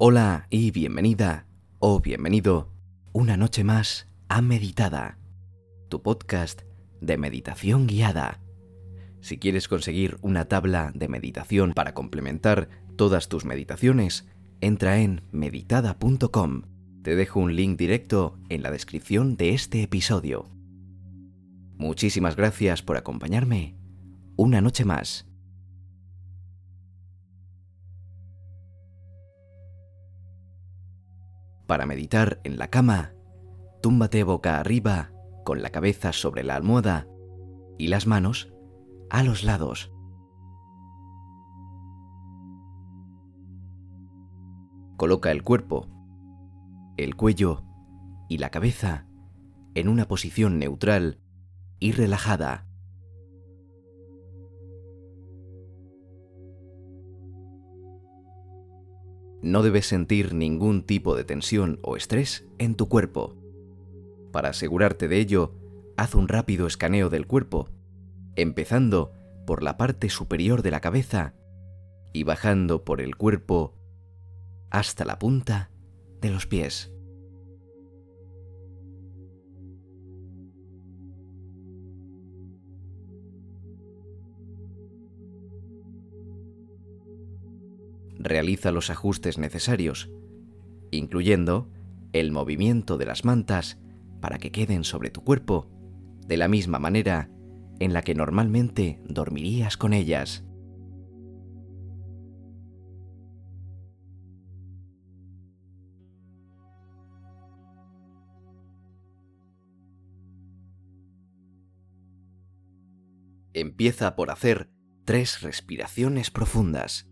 Hola y bienvenida o bienvenido una noche más a Meditada, tu podcast de meditación guiada. Si quieres conseguir una tabla de meditación para complementar todas tus meditaciones, entra en meditada.com. Te dejo un link directo en la descripción de este episodio. Muchísimas gracias por acompañarme una noche más. Para meditar en la cama, túmbate boca arriba con la cabeza sobre la almohada y las manos a los lados. Coloca el cuerpo, el cuello y la cabeza en una posición neutral y relajada. No debes sentir ningún tipo de tensión o estrés en tu cuerpo. Para asegurarte de ello, haz un rápido escaneo del cuerpo, empezando por la parte superior de la cabeza y bajando por el cuerpo hasta la punta de los pies. Realiza los ajustes necesarios, incluyendo el movimiento de las mantas para que queden sobre tu cuerpo de la misma manera en la que normalmente dormirías con ellas. Empieza por hacer tres respiraciones profundas.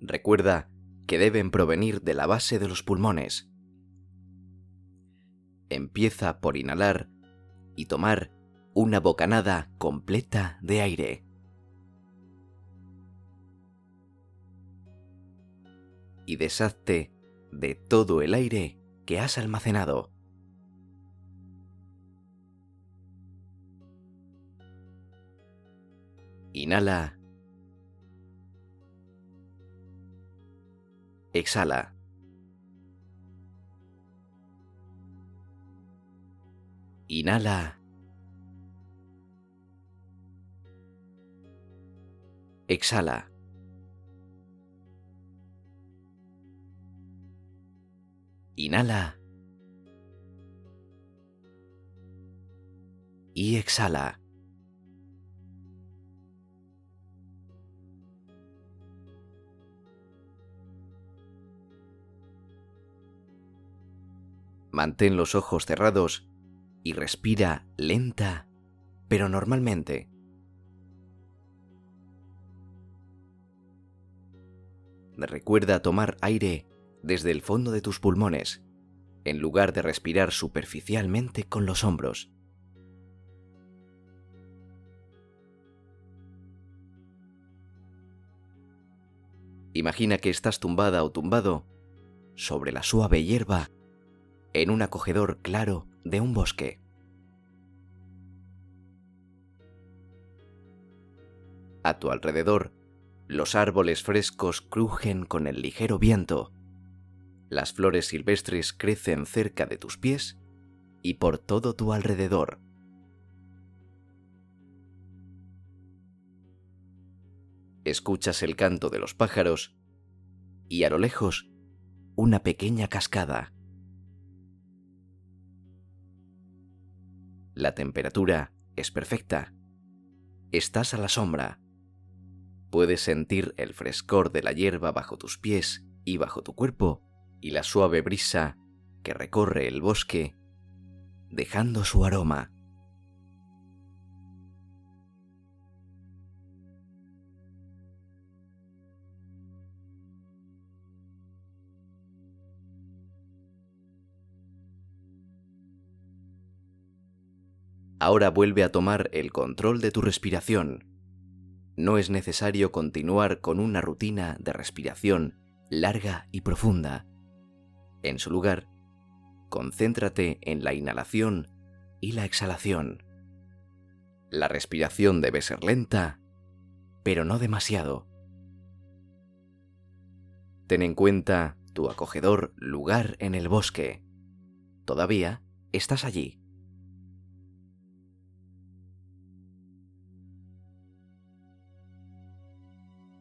Recuerda que deben provenir de la base de los pulmones. Empieza por inhalar y tomar una bocanada completa de aire. Y deshazte de todo el aire que has almacenado. Inhala Exhala. Inhala. Exhala. Inhala. Y exhala. Mantén los ojos cerrados y respira lenta, pero normalmente. Recuerda tomar aire desde el fondo de tus pulmones, en lugar de respirar superficialmente con los hombros. Imagina que estás tumbada o tumbado sobre la suave hierba en un acogedor claro de un bosque. A tu alrededor, los árboles frescos crujen con el ligero viento. Las flores silvestres crecen cerca de tus pies y por todo tu alrededor. Escuchas el canto de los pájaros y a lo lejos una pequeña cascada. La temperatura es perfecta. Estás a la sombra. Puedes sentir el frescor de la hierba bajo tus pies y bajo tu cuerpo y la suave brisa que recorre el bosque, dejando su aroma. Ahora vuelve a tomar el control de tu respiración. No es necesario continuar con una rutina de respiración larga y profunda. En su lugar, concéntrate en la inhalación y la exhalación. La respiración debe ser lenta, pero no demasiado. Ten en cuenta tu acogedor lugar en el bosque. Todavía estás allí.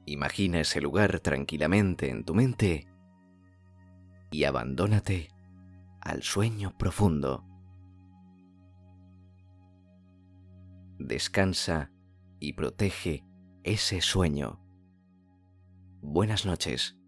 Imagina ese lugar tranquilamente en tu mente y abandónate al sueño profundo. Descansa y protege ese sueño. Buenas noches.